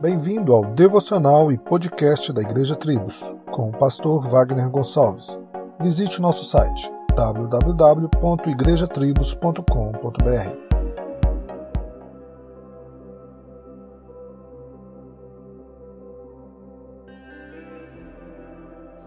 Bem-vindo ao devocional e podcast da Igreja Tribos, com o pastor Wagner Gonçalves. Visite o nosso site www.igrejatribos.com.br.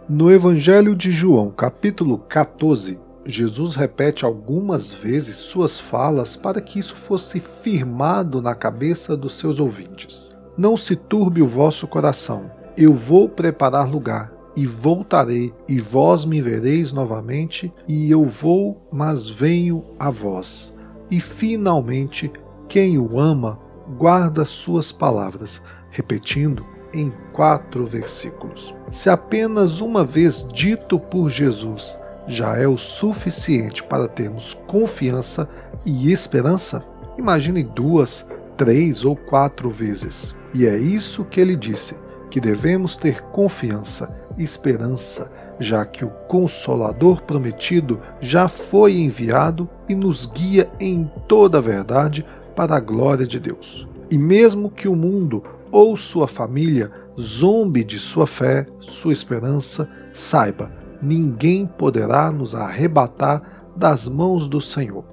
No Evangelho de João, capítulo 14, Jesus repete algumas vezes suas falas para que isso fosse firmado na cabeça dos seus ouvintes. Não se turbe o vosso coração. Eu vou preparar lugar e voltarei, e vós me vereis novamente, e eu vou, mas venho a vós. E finalmente, quem o ama, guarda suas palavras, repetindo em quatro versículos. Se apenas uma vez dito por Jesus já é o suficiente para termos confiança e esperança, imagine duas, três ou quatro vezes. E é isso que ele disse, que devemos ter confiança, esperança, já que o Consolador prometido já foi enviado e nos guia em toda a verdade para a glória de Deus. E mesmo que o mundo ou sua família zombe de sua fé, sua esperança, saiba, ninguém poderá nos arrebatar das mãos do Senhor.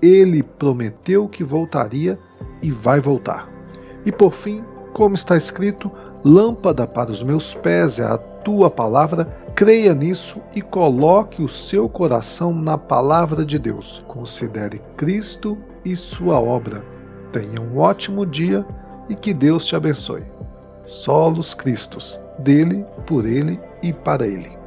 Ele prometeu que voltaria e vai voltar. E por fim, como está escrito: Lâmpada para os meus pés é a tua palavra, creia nisso e coloque o seu coração na palavra de Deus. Considere Cristo e sua obra. Tenha um ótimo dia e que Deus te abençoe. Solos Cristos, dele, por ele e para ele.